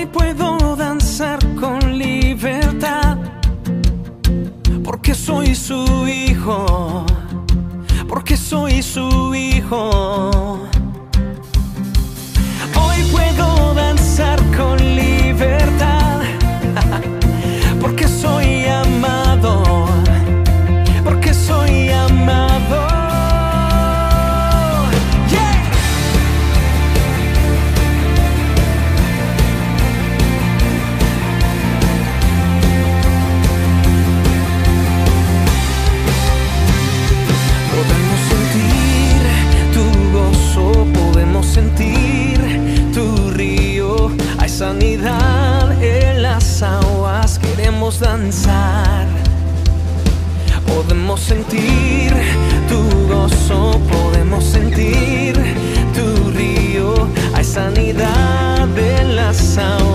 hoy puedo danzar con libertad, porque soy su hijo, porque soy su hijo. Hoy puedo danzar con libertad. sanidad en las aguas queremos danzar. Podemos sentir tu gozo, podemos sentir tu río. Hay sanidad en las aguas.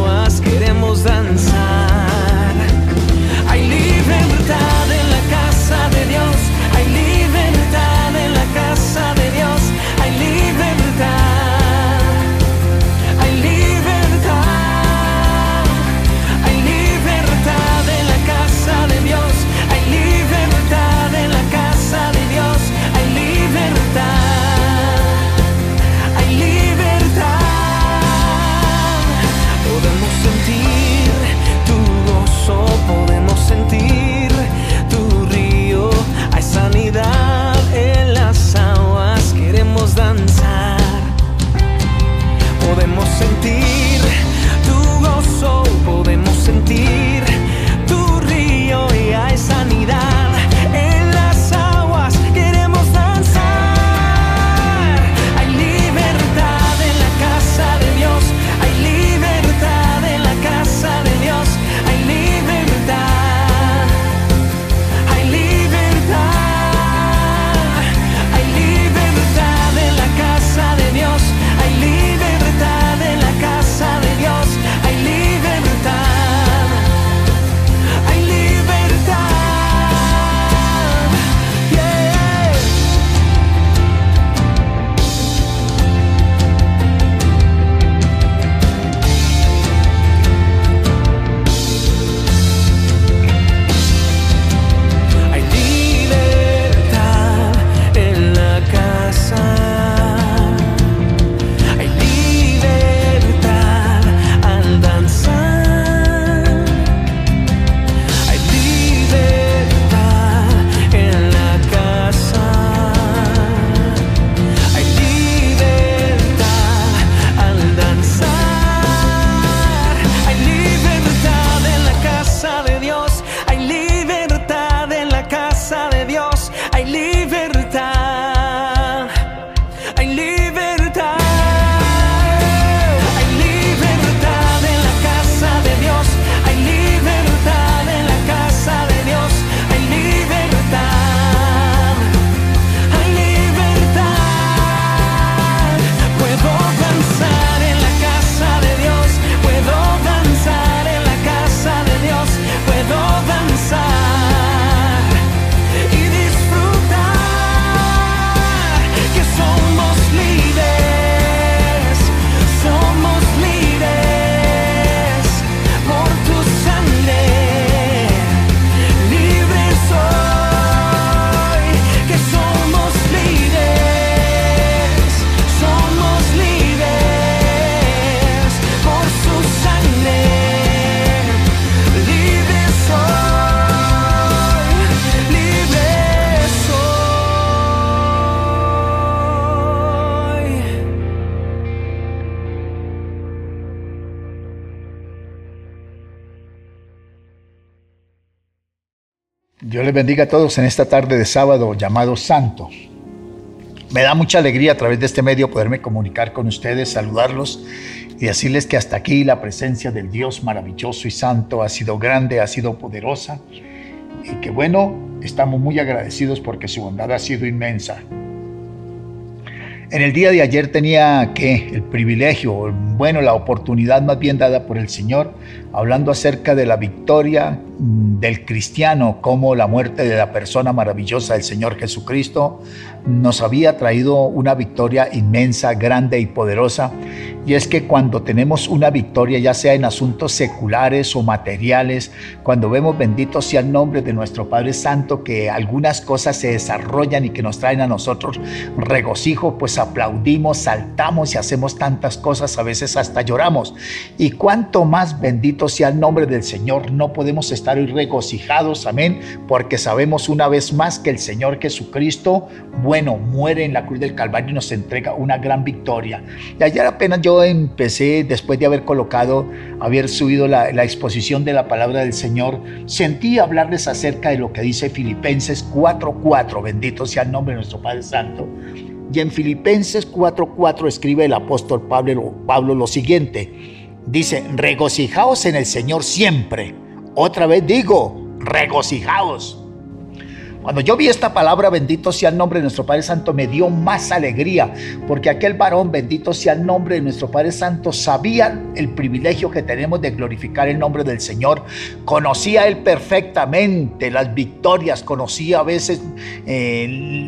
Les bendiga a todos en esta tarde de sábado llamado Santo. Me da mucha alegría a través de este medio poderme comunicar con ustedes, saludarlos y decirles que hasta aquí la presencia del Dios maravilloso y santo ha sido grande, ha sido poderosa y que bueno, estamos muy agradecidos porque su bondad ha sido inmensa. En el día de ayer tenía que el privilegio, bueno, la oportunidad más bien dada por el Señor, hablando acerca de la victoria mm, del cristiano, como la muerte de la persona maravillosa del Señor Jesucristo nos había traído una victoria inmensa, grande y poderosa. Y es que cuando tenemos una victoria, ya sea en asuntos seculares o materiales, cuando vemos bendito sea el nombre de nuestro Padre Santo, que algunas cosas se desarrollan y que nos traen a nosotros regocijo, pues aplaudimos, saltamos y hacemos tantas cosas, a veces hasta lloramos. Y cuanto más bendito sea el nombre del Señor, no podemos estar regocijados, amén, porque sabemos una vez más que el Señor Jesucristo, bueno, muere en la cruz del Calvario y nos entrega una gran victoria. Y ayer apenas yo empecé, después de haber colocado, haber subido la, la exposición de la palabra del Señor, sentí hablarles acerca de lo que dice Filipenses 4:4, bendito sea el nombre de nuestro Padre Santo. Y en Filipenses 4:4 escribe el apóstol Pablo, Pablo lo siguiente, dice, regocijaos en el Señor siempre. Otra vez digo, regocijaos. Cuando yo vi esta palabra, bendito sea el nombre de nuestro Padre Santo, me dio más alegría, porque aquel varón, bendito sea el nombre de nuestro Padre Santo, sabía el privilegio que tenemos de glorificar el nombre del Señor. Conocía él perfectamente las victorias, conocía a veces eh,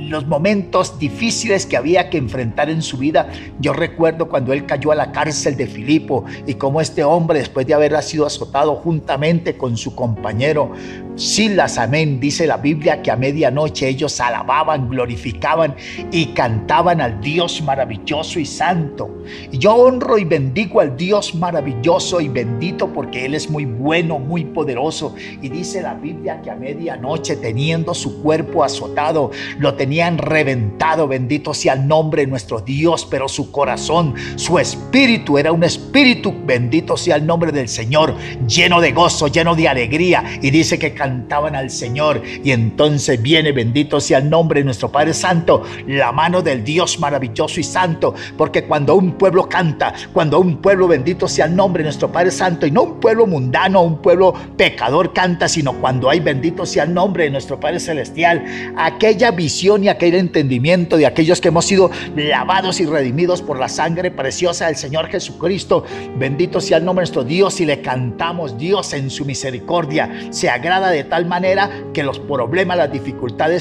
los momentos difíciles que había que enfrentar en su vida. Yo recuerdo cuando él cayó a la cárcel de Filipo y cómo este hombre, después de haber sido azotado juntamente con su compañero, Silas, amén, dice la Biblia que a medianoche ellos alababan, glorificaban y cantaban al Dios maravilloso y santo. Yo honro y bendigo al Dios maravilloso y bendito porque Él es muy bueno, muy poderoso. Y dice la Biblia que a medianoche teniendo su cuerpo azotado, lo tenían reventado, bendito sea el nombre de nuestro Dios, pero su corazón, su espíritu era un espíritu, bendito sea el nombre del Señor, lleno de gozo, lleno de alegría. Y dice que cantaban al Señor. Y entonces viene, bendito sea el nombre de nuestro Padre Santo, la mano del Dios maravilloso y santo. Porque cuando un pueblo canta, cuando un pueblo bendito sea el nombre de nuestro Padre Santo, y no un pueblo mundano, un pueblo pecador canta, sino cuando hay bendito sea el nombre de nuestro Padre Celestial, aquella visión y aquel entendimiento de aquellos que hemos sido lavados y redimidos por la sangre preciosa del Señor Jesucristo. Bendito sea el nombre de nuestro Dios y le cantamos Dios en su misericordia. Se agrada de tal manera que los problemas, las dificultades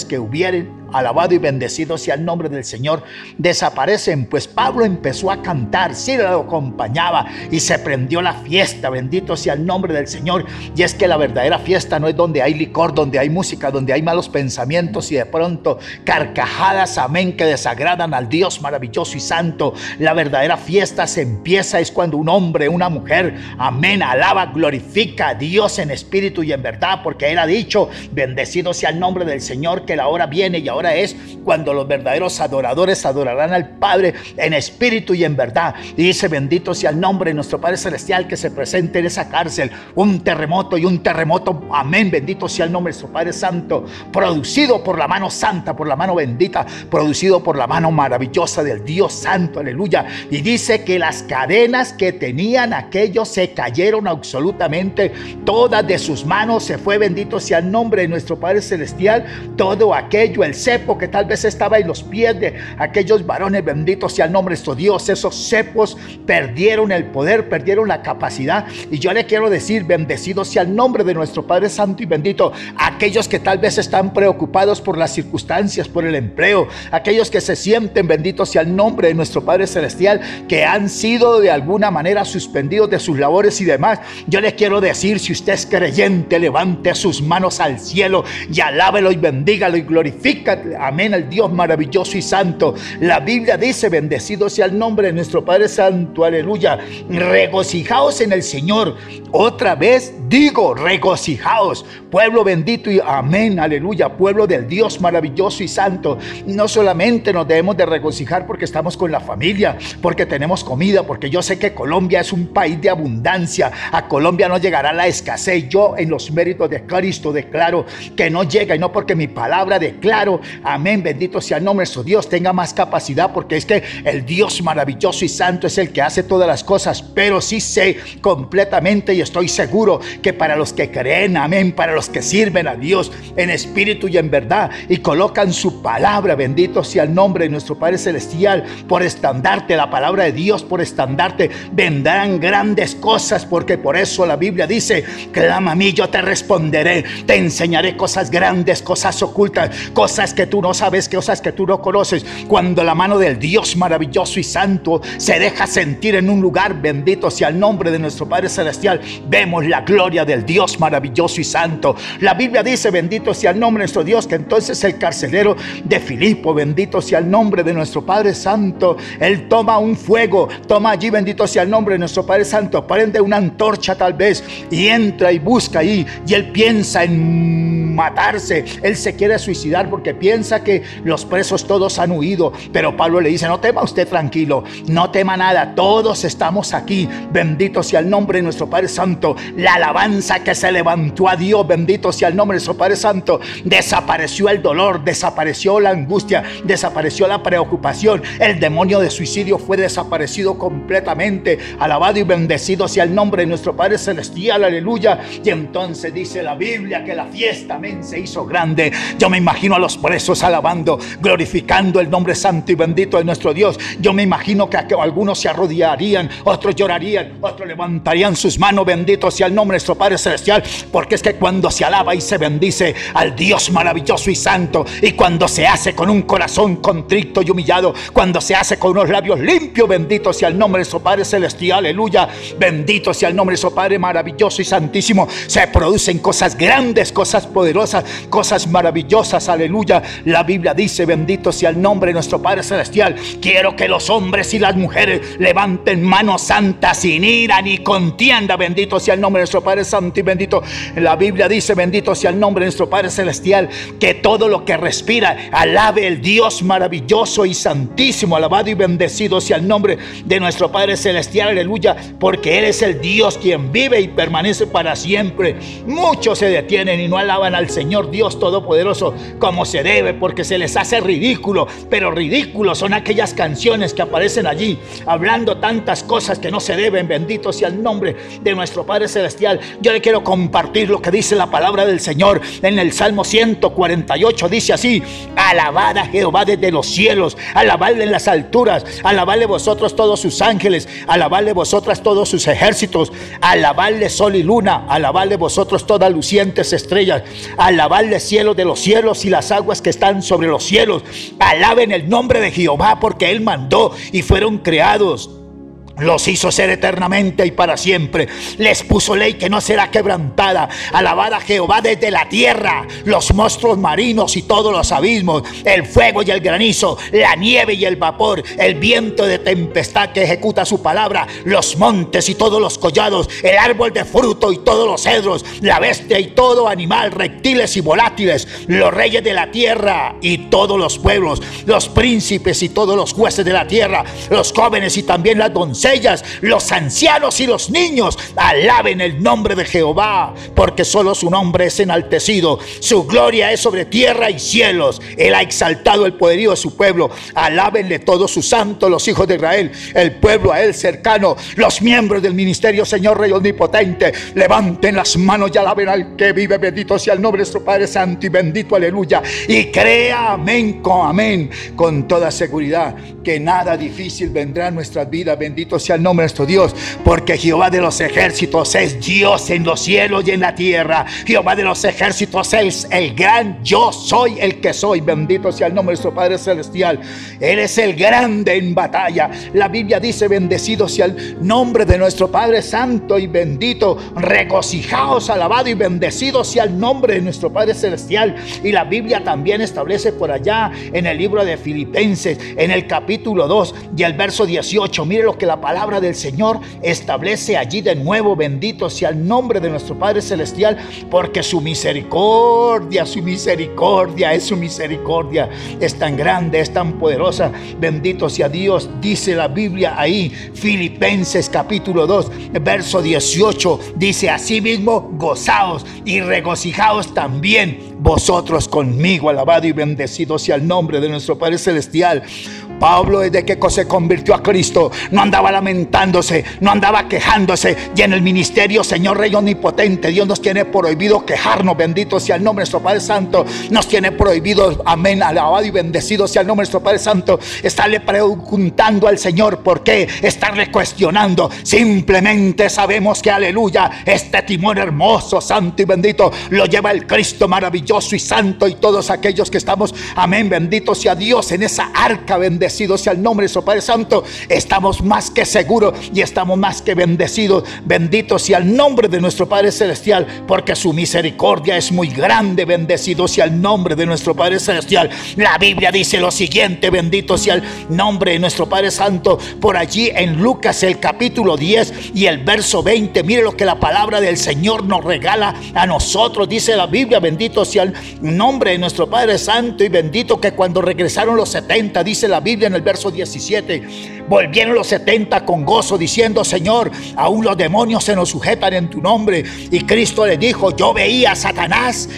que hubieren alabado y bendecido sea el nombre del Señor, desaparecen, pues Pablo empezó a cantar, sí lo acompañaba y se prendió la fiesta, bendito sea el nombre del Señor. Y es que la verdadera fiesta no es donde hay licor, donde hay música, donde hay malos pensamientos y de pronto carcajadas, amén, que desagradan al Dios maravilloso y santo. La verdadera fiesta se empieza es cuando un hombre, una mujer, amén, alaba, glorifica a Dios en espíritu y en verdad, porque Él ha dicho, bendecido sea el nombre del Señor, que la hora viene y ahora ahora es cuando los verdaderos adoradores adorarán al Padre en espíritu y en verdad. Y dice, bendito sea el nombre de nuestro Padre Celestial que se presente en esa cárcel. Un terremoto y un terremoto, amén, bendito sea el nombre de nuestro Padre Santo, producido por la mano santa, por la mano bendita, producido por la mano maravillosa del Dios Santo, aleluya. Y dice que las cadenas que tenían aquellos se cayeron absolutamente, todas de sus manos se fue, bendito sea el nombre de nuestro Padre Celestial, todo aquello, el cepo que tal vez estaba en los pies de aquellos varones benditos sea el nombre de nuestro Dios. Esos cepos perdieron el poder, perdieron la capacidad. Y yo le quiero decir, bendecido sea el nombre de nuestro Padre Santo y bendito. Aquellos que tal vez están preocupados por las circunstancias, por el empleo, aquellos que se sienten benditos sea el nombre de nuestro Padre Celestial, que han sido de alguna manera suspendidos de sus labores y demás. Yo le quiero decir, si usted es creyente, levante sus manos al cielo y alábelo y bendígalo y amén, al Dios maravilloso y santo. La Biblia dice, bendecido sea el nombre de nuestro Padre Santo, aleluya. Regocijaos en el Señor. Otra vez digo, regocijaos, pueblo bendito y amén, aleluya, pueblo del Dios maravilloso y santo. No solamente nos debemos de regocijar porque estamos con la familia, porque tenemos comida, porque yo sé que Colombia es un país de abundancia. A Colombia no llegará la escasez. Yo en los méritos de Cristo declaro que no llega y no porque mi palabra declaro amén, bendito sea el nombre de su Dios, tenga más capacidad, porque es que el Dios maravilloso y santo es el que hace todas las cosas, pero sí sé completamente y estoy seguro que para los que creen, amén, para los que sirven a Dios en espíritu y en verdad y colocan su palabra, bendito sea el nombre de nuestro Padre Celestial, por estandarte la palabra de Dios, por estandarte, vendrán grandes cosas, porque por eso la Biblia dice, clama a mí, yo te responderé, te enseñaré cosas grandes, cosas ocultas, cosas que tú no sabes, cosas que tú no conoces. Cuando la mano del Dios maravilloso y santo se deja sentir en un lugar, bendito sea el nombre de nuestro Padre Celestial, vemos la gloria del Dios maravilloso y santo. La Biblia dice, bendito sea el nombre de nuestro Dios, que entonces el carcelero de Filipo, bendito sea el nombre de nuestro Padre Santo, él toma un fuego, toma allí, bendito sea el nombre de nuestro Padre Santo, prende una antorcha tal vez y entra y busca ahí y él piensa en matarse, él se quiere suicidar porque piensa que los presos todos han huido, pero Pablo le dice, no tema usted tranquilo, no tema nada, todos estamos aquí, bendito sea el nombre de nuestro Padre Santo, la alabanza que se levantó a Dios, bendito sea el nombre de nuestro Padre Santo, desapareció el dolor, desapareció la angustia, desapareció la preocupación, el demonio de suicidio fue desaparecido completamente, alabado y bendecido sea el nombre de nuestro Padre Celestial, aleluya, y entonces dice la Biblia que la fiesta, se hizo grande, yo me imagino a los presos alabando, glorificando el nombre santo y bendito de nuestro Dios, yo me imagino que algunos se arrodillarían, otros llorarían, otros levantarían sus manos, bendito sea el nombre de nuestro Padre Celestial, porque es que cuando se alaba y se bendice al Dios maravilloso y santo, y cuando se hace con un corazón contrito y humillado, cuando se hace con unos labios limpios, bendito sea el nombre de nuestro Padre Celestial, aleluya, bendito sea el nombre de nuestro Padre maravilloso y santísimo, se producen cosas grandes, cosas poderosas, cosas maravillosas, aleluya. La Biblia dice, bendito sea el nombre de nuestro Padre Celestial, quiero que los hombres y las mujeres levanten manos santas sin ira ni contienda, bendito sea el nombre de nuestro Padre Santo y bendito. La Biblia dice, bendito sea el nombre de nuestro Padre Celestial, que todo lo que respira alabe el Dios maravilloso y santísimo, alabado y bendecido sea el nombre de nuestro Padre Celestial, aleluya, porque Él es el Dios quien vive y permanece para siempre. Muchos se detienen y no alaban al Señor Dios Todopoderoso como se debe, porque se les hace ridículo, pero ridículo son aquellas canciones que aparecen allí, hablando tantas cosas que no se deben, bendito sea el nombre de nuestro Padre Celestial. Yo le quiero compartir lo que dice la palabra del Señor en el Salmo 148. Dice así, alabad a Jehová desde los cielos, alabadle en las alturas, alabadle vosotros todos sus ángeles, alabadle vosotras todos sus ejércitos, alabadle sol y luna, alabadle vosotros todas lucientes estrellas, alabadle cielo de los cielos y las aguas que están sobre los cielos, alaben el nombre de Jehová porque él mandó y fueron creados los hizo ser eternamente y para siempre. Les puso ley que no será quebrantada. Alabada Jehová desde la tierra, los monstruos marinos y todos los abismos, el fuego y el granizo, la nieve y el vapor, el viento de tempestad que ejecuta su palabra, los montes y todos los collados, el árbol de fruto y todos los cedros, la bestia y todo animal, reptiles y volátiles, los reyes de la tierra y todos los pueblos, los príncipes y todos los jueces de la tierra, los jóvenes y también las doncellas ellas, los ancianos y los niños, alaben el nombre de Jehová, porque solo su nombre es enaltecido. Su gloria es sobre tierra y cielos. Él ha exaltado el poderío de su pueblo. Alábenle todos sus santos, los hijos de Israel, el pueblo a él cercano, los miembros del ministerio, Señor Rey Omnipotente. Levanten las manos y alaben al que vive. Bendito sea el nombre de nuestro Padre Santo y bendito, aleluya. Y crea, amén, con amén, con toda seguridad, que nada difícil vendrá en nuestras vidas. Bendito sea el nombre de nuestro Dios, porque Jehová de los ejércitos es Dios en los cielos y en la tierra. Jehová de los ejércitos es el gran yo soy el que soy. Bendito sea el nombre de nuestro Padre Celestial. Él es el grande en batalla. La Biblia dice, bendecido sea el nombre de nuestro Padre Santo y bendito. Regocijaos, alabado y bendecido sea el nombre de nuestro Padre Celestial. Y la Biblia también establece por allá en el libro de Filipenses, en el capítulo 2 y el verso 18. Mire lo que la palabra del Señor establece allí de nuevo, bendito sea el nombre de nuestro Padre Celestial, porque su misericordia, su misericordia, es su misericordia, es tan grande, es tan poderosa. Bendito sea Dios, dice la Biblia ahí, Filipenses capítulo 2, verso 18, dice así mismo, gozaos y regocijaos también vosotros conmigo, alabado y bendecido sea el nombre de nuestro Padre Celestial. Pablo desde que se convirtió a Cristo no andaba lamentándose, no andaba quejándose. Y en el ministerio, Señor Rey Omnipotente, Dios nos tiene prohibido quejarnos. Bendito sea el nombre de nuestro Padre Santo. Nos tiene prohibido, amén, alabado y bendecido sea el nombre de nuestro Padre Santo. Estarle preguntando al Señor por qué, estarle cuestionando. Simplemente sabemos que, aleluya, este timón hermoso, santo y bendito lo lleva el Cristo maravilloso y santo y todos aquellos que estamos, amén, bendito sea Dios en esa arca bendita bendecido sea el nombre de su Padre Santo. Estamos más que seguros y estamos más que bendecidos. Bendito sea el nombre de nuestro Padre Celestial, porque su misericordia es muy grande. Bendecido sea el nombre de nuestro Padre Celestial. La Biblia dice lo siguiente, bendito sea el nombre de nuestro Padre Santo. Por allí en Lucas el capítulo 10 y el verso 20, mire lo que la palabra del Señor nos regala a nosotros. Dice la Biblia, bendito sea el nombre de nuestro Padre Santo y bendito que cuando regresaron los 70, dice la Biblia, en el verso 17. Volvieron los 70 con gozo diciendo, Señor, aún los demonios se nos sujetan en tu nombre. Y Cristo le dijo, yo veía a Satanás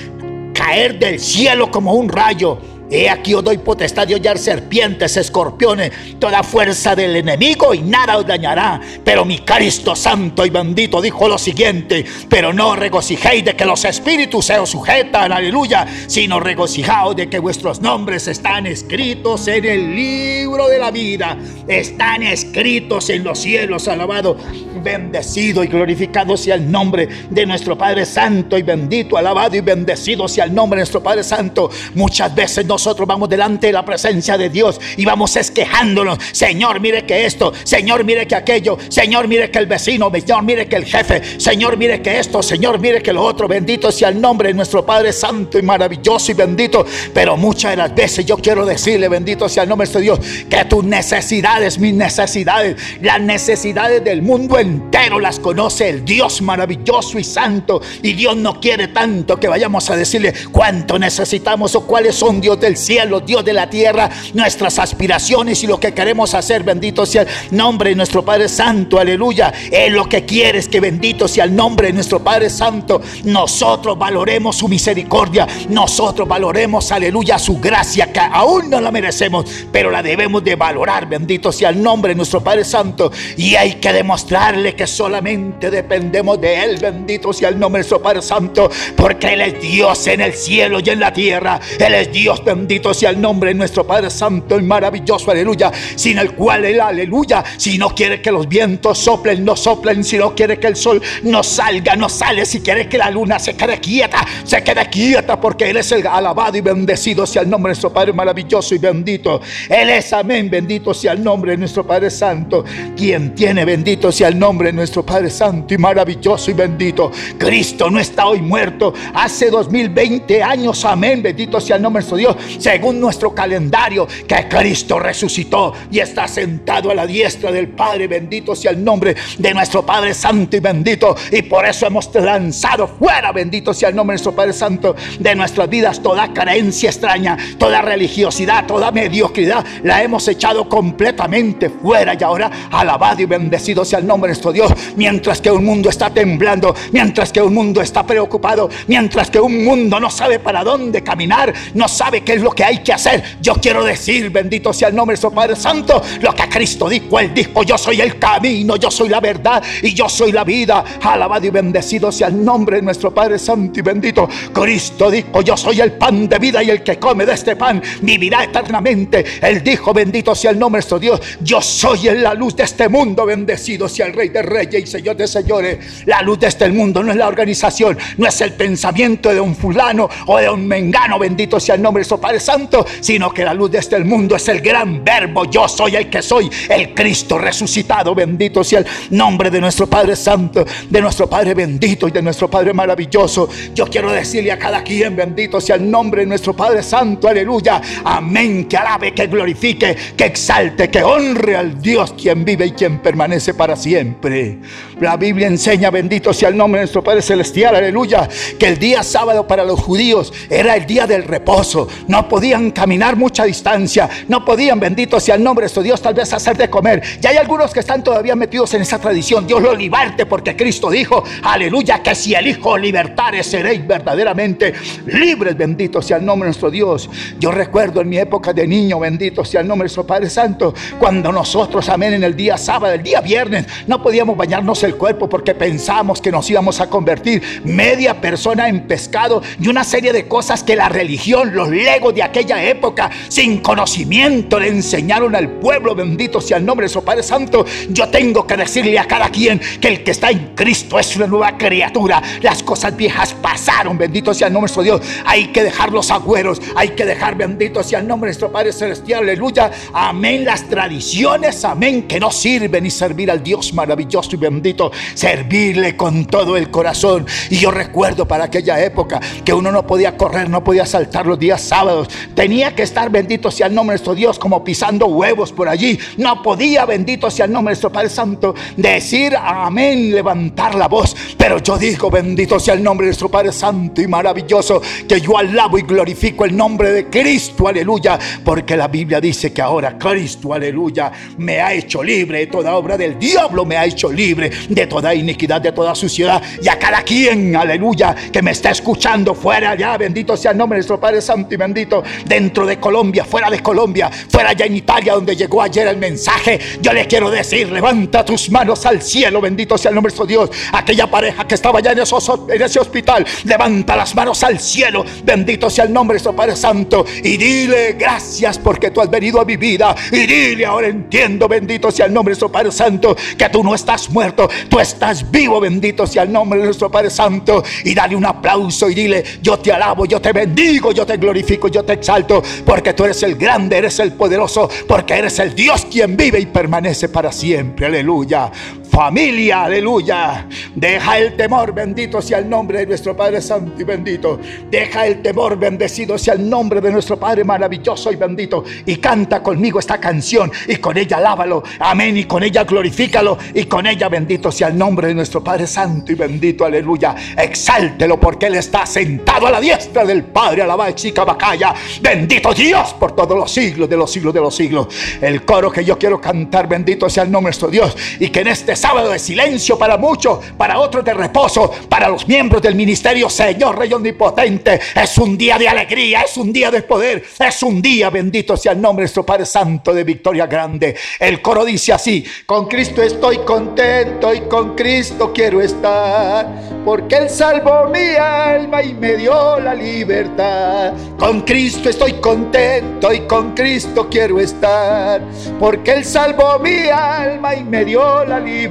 caer del cielo como un rayo. He aquí os doy potestad de hollar serpientes, escorpiones, toda fuerza del enemigo y nada os dañará. Pero mi Cristo santo y bendito dijo lo siguiente, pero no regocijéis de que los espíritus se os sujetan, aleluya, sino regocijaos de que vuestros nombres están escritos en el libro de la vida, están escritos en los cielos, alabado, bendecido y glorificado sea el nombre de nuestro Padre Santo y bendito, alabado y bendecido sea el nombre de nuestro Padre Santo. Muchas veces no nosotros vamos delante de la presencia de Dios y vamos esquejándonos. Señor, mire que esto, Señor, mire que aquello, Señor, mire que el vecino, Señor, mire que el jefe, Señor, mire que esto, Señor, mire que lo otro. Bendito sea el nombre de nuestro Padre Santo y maravilloso y bendito. Pero muchas de las veces yo quiero decirle, bendito sea el nombre de este Dios, que tus necesidades, mis necesidades, las necesidades del mundo entero las conoce el Dios maravilloso y santo. Y Dios no quiere tanto que vayamos a decirle cuánto necesitamos o cuáles son Dios de el cielo, Dios de la tierra, nuestras aspiraciones y lo que queremos hacer. Bendito sea el nombre de nuestro Padre Santo, aleluya. Él lo que quiere es que bendito sea el nombre de nuestro Padre Santo. Nosotros valoremos su misericordia, nosotros valoremos, aleluya, su gracia, que aún no la merecemos, pero la debemos de valorar. Bendito sea el nombre de nuestro Padre Santo. Y hay que demostrarle que solamente dependemos de Él. Bendito sea el nombre de nuestro Padre Santo, porque Él es Dios en el cielo y en la tierra. Él es Dios Bendito sea el nombre de nuestro Padre Santo y maravilloso, aleluya. Sin el cual el aleluya. Si no quiere que los vientos soplen, no soplen. Si no quiere que el sol no salga, no sale. Si quiere que la luna se quede quieta, se quede quieta. Porque Él es el alabado y bendecido sea el nombre de nuestro Padre maravilloso y bendito. Él es amén. Bendito sea el nombre de nuestro Padre Santo. Quien tiene bendito sea el nombre de nuestro Padre Santo y maravilloso y bendito. Cristo no está hoy muerto. Hace 2020 años, amén. Bendito sea el nombre de nuestro Dios según nuestro calendario, que Cristo resucitó y está sentado a la diestra del Padre. Bendito sea el nombre de nuestro Padre Santo y bendito. Y por eso hemos lanzado fuera, bendito sea el nombre de nuestro Padre Santo, de nuestras vidas toda carencia extraña, toda religiosidad, toda mediocridad, la hemos echado completamente fuera. Y ahora alabado y bendecido sea el nombre de nuestro Dios, mientras que un mundo está temblando, mientras que un mundo está preocupado, mientras que un mundo no sabe para dónde caminar, no sabe qué lo que hay que hacer. Yo quiero decir, bendito sea el nombre de su Padre Santo, lo que Cristo dijo. Él dijo, yo soy el camino, yo soy la verdad y yo soy la vida. Alabado y bendecido sea el nombre de nuestro Padre Santo y bendito. Cristo dijo, yo soy el pan de vida y el que come de este pan vivirá eternamente. Él dijo, bendito sea el nombre de nuestro Dios, yo soy la luz de este mundo. Bendecido sea el Rey de Reyes y Señor de Señores. La luz de este mundo no es la organización, no es el pensamiento de un fulano o de un mengano. Bendito sea el nombre de su Padre Padre Santo, sino que la luz de este mundo es el gran verbo. Yo soy el que soy, el Cristo resucitado. Bendito sea el nombre de nuestro Padre Santo, de nuestro Padre bendito y de nuestro Padre maravilloso. Yo quiero decirle a cada quien, bendito sea el nombre de nuestro Padre Santo, aleluya. Amén, que alabe, que glorifique, que exalte, que honre al Dios quien vive y quien permanece para siempre. La Biblia enseña, bendito sea el nombre de nuestro Padre Celestial, aleluya, que el día sábado para los judíos era el día del reposo. No podían caminar mucha distancia, no podían, bendito sea el nombre de nuestro Dios, tal vez hacer de comer. Y hay algunos que están todavía metidos en esa tradición. Dios lo liberte porque Cristo dijo, aleluya, que si el Hijo libertare seréis verdaderamente libres, bendito sea el nombre de nuestro Dios. Yo recuerdo en mi época de niño, bendito sea el nombre de nuestro Padre Santo, cuando nosotros, amén, en el día sábado, el día viernes, no podíamos bañarnos el cuerpo porque pensamos que nos íbamos a convertir media persona en pescado y una serie de cosas que la religión, los de aquella época, sin conocimiento, le enseñaron al pueblo, bendito sea el nombre de su Padre Santo. Yo tengo que decirle a cada quien que el que está en Cristo es una nueva criatura. Las cosas viejas pasaron, bendito sea el nombre de nuestro Dios. Hay que dejar los agüeros, hay que dejar, bendito sea el nombre de nuestro Padre Celestial, aleluya. Amén, las tradiciones, amén, que no sirven y servir al Dios maravilloso y bendito, servirle con todo el corazón. Y yo recuerdo para aquella época que uno no podía correr, no podía saltar los días sábados. Tenía que estar bendito sea el nombre de nuestro Dios como pisando huevos por allí. No podía, bendito sea el nombre de nuestro Padre Santo, decir amén, levantar la voz. Pero yo digo, bendito sea el nombre de nuestro Padre Santo y maravilloso, que yo alabo y glorifico el nombre de Cristo, aleluya. Porque la Biblia dice que ahora Cristo, aleluya, me ha hecho libre de toda obra del diablo, me ha hecho libre de toda iniquidad, de toda suciedad. Y a cada quien, aleluya, que me está escuchando fuera allá, bendito sea el nombre de nuestro Padre Santo y bendito, dentro de Colombia, fuera de Colombia, fuera allá en Italia, donde llegó ayer el mensaje. Yo le quiero decir, levanta tus manos al cielo, bendito sea el nombre de Dios. Aquella pareja que estaba allá en, ese hospital, levanta las manos al cielo, bendito sea el nombre de nuestro Padre Santo, y dile gracias porque tú has venido a mi vida. Y dile, ahora entiendo, bendito sea el nombre de nuestro Padre Santo, que tú no estás muerto, tú estás vivo, bendito sea el nombre de nuestro Padre Santo. Y dale un aplauso y dile, yo te alabo, yo te bendigo, yo te glorifico, yo te exalto, porque tú eres el grande, eres el poderoso, porque eres el Dios quien vive y permanece para siempre. Aleluya. Familia, aleluya. Deja el temor, bendito sea el nombre de nuestro Padre Santo y bendito. Deja el temor, bendecido sea el nombre de nuestro Padre maravilloso y bendito. Y canta conmigo esta canción y con ella alábalo. Amén. Y con ella glorifícalo. Y con ella bendito sea el nombre de nuestro Padre Santo y bendito. Aleluya. Exáltelo porque Él está sentado a la diestra del Padre. Alaba chica bacaya. Bendito Dios por todos los siglos de los siglos de los siglos. El coro que yo quiero cantar, bendito sea el nombre de nuestro Dios. Y que en este sábado de silencio para muchos, para otros de reposo, para los miembros del ministerio, Señor Rey Omnipotente, es un día de alegría, es un día de poder, es un día, bendito sea el nombre de nuestro Padre Santo, de victoria grande. El coro dice así, con Cristo estoy contento y con Cristo quiero estar, porque Él salvó mi alma y me dio la libertad. Con Cristo estoy contento y con Cristo quiero estar, porque Él salvó mi alma y me dio la libertad.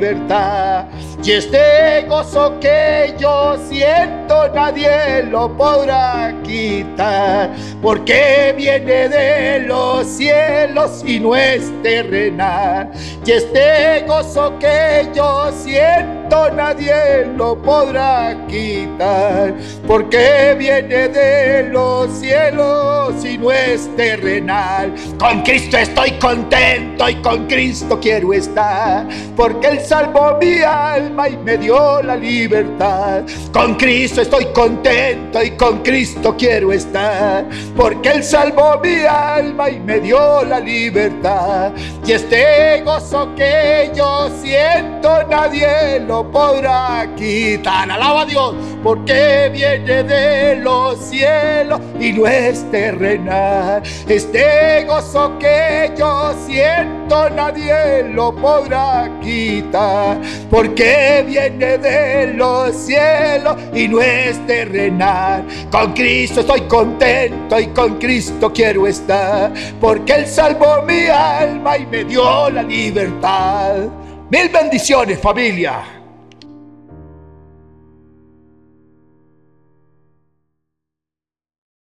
Y este gozo que yo siento nadie lo podrá quitar, porque viene de los cielos y no es terrenal. Y este gozo que yo siento nadie lo podrá quitar, porque viene de los cielos y no es terrenal. Con Cristo estoy contento y con Cristo quiero estar, porque Él salvó mi alma y me dio la libertad. Con Cristo estoy contento y con Cristo quiero estar, porque Él salvó mi alma y me dio la libertad. Y este gozo que yo siento nadie lo podrá quitar. Alaba a Dios, porque viene de los cielos y no es terrenal. Este gozo que yo siento nadie lo podrá quitar, porque viene de los cielos y no es terrenal. Con Cristo estoy contento y con Cristo quiero estar, porque Él salvó mi alma y me dio la libertad. Mil bendiciones familia.